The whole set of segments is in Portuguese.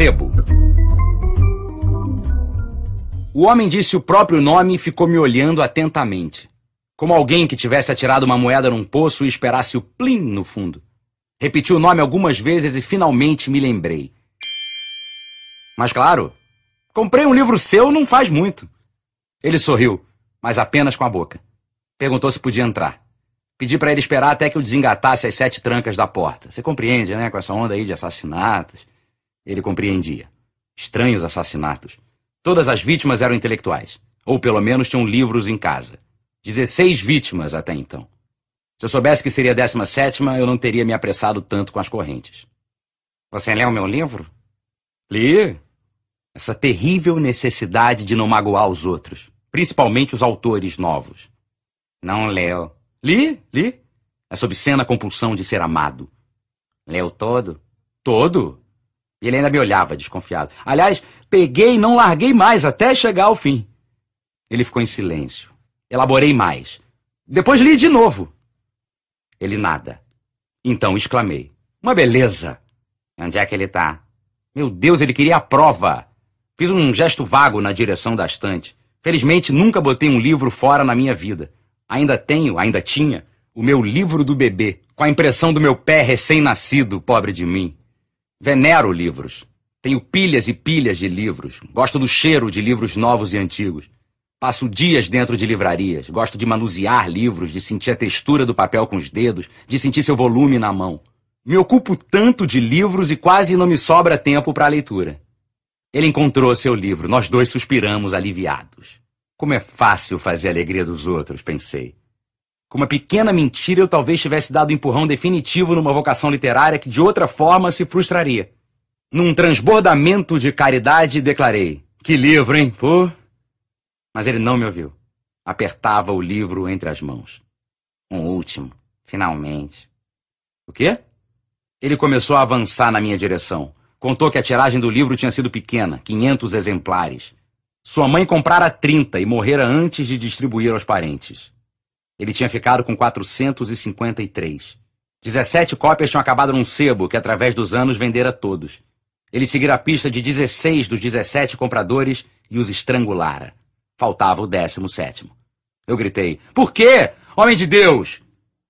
Sebo. O homem disse o próprio nome e ficou me olhando atentamente, como alguém que tivesse atirado uma moeda num poço e esperasse o plim no fundo. Repeti o nome algumas vezes e finalmente me lembrei. Mas claro, comprei um livro seu não faz muito. Ele sorriu, mas apenas com a boca. Perguntou se podia entrar. Pedi para ele esperar até que eu desengatasse as sete trancas da porta. Você compreende, né? Com essa onda aí de assassinatos. Ele compreendia. Estranhos assassinatos. Todas as vítimas eram intelectuais. Ou pelo menos tinham livros em casa. Dezesseis vítimas até então. Se eu soubesse que seria a décima sétima, eu não teria me apressado tanto com as correntes. Você leu meu livro? Li. Essa terrível necessidade de não magoar os outros, principalmente os autores novos. Não leu. Li, li. Essa obscena compulsão de ser amado. Leu todo? Todo. E ele ainda me olhava, desconfiado. Aliás, peguei e não larguei mais até chegar ao fim. Ele ficou em silêncio. Elaborei mais. Depois li de novo. Ele nada. Então exclamei. Uma beleza! Onde é que ele está? Meu Deus, ele queria a prova! Fiz um gesto vago na direção da estante. Felizmente, nunca botei um livro fora na minha vida. Ainda tenho, ainda tinha, o meu livro do bebê, com a impressão do meu pé recém-nascido, pobre de mim. Venero livros. Tenho pilhas e pilhas de livros. Gosto do cheiro de livros novos e antigos. Passo dias dentro de livrarias. Gosto de manusear livros, de sentir a textura do papel com os dedos, de sentir seu volume na mão. Me ocupo tanto de livros e quase não me sobra tempo para a leitura. Ele encontrou seu livro. Nós dois suspiramos aliviados. Como é fácil fazer a alegria dos outros, pensei. Com uma pequena mentira, eu talvez tivesse dado um empurrão definitivo numa vocação literária que de outra forma se frustraria. Num transbordamento de caridade, declarei: Que livro, hein? Pô, mas ele não me ouviu. Apertava o livro entre as mãos. Um último, finalmente. O quê? Ele começou a avançar na minha direção. Contou que a tiragem do livro tinha sido pequena, 500 exemplares. Sua mãe comprara 30 e morrera antes de distribuir aos parentes. Ele tinha ficado com 453. 17 cópias tinham acabado num sebo que, através dos anos, vendera todos. Ele seguira a pista de 16 dos 17 compradores e os estrangulara. Faltava o décimo sétimo. Eu gritei: Por quê? Homem de Deus!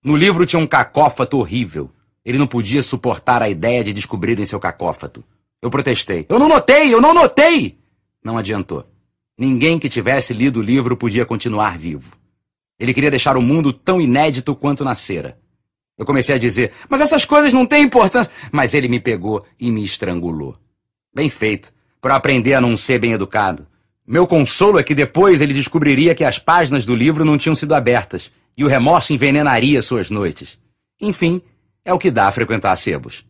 No livro tinha um cacófato horrível. Ele não podia suportar a ideia de descobrirem seu cacófato. Eu protestei. Eu não notei! Eu não notei! Não adiantou. Ninguém que tivesse lido o livro podia continuar vivo. Ele queria deixar o mundo tão inédito quanto nascera. Eu comecei a dizer, mas essas coisas não têm importância. Mas ele me pegou e me estrangulou. Bem feito, para aprender a não ser bem educado. Meu consolo é que depois ele descobriria que as páginas do livro não tinham sido abertas e o remorso envenenaria suas noites. Enfim, é o que dá a frequentar sebos.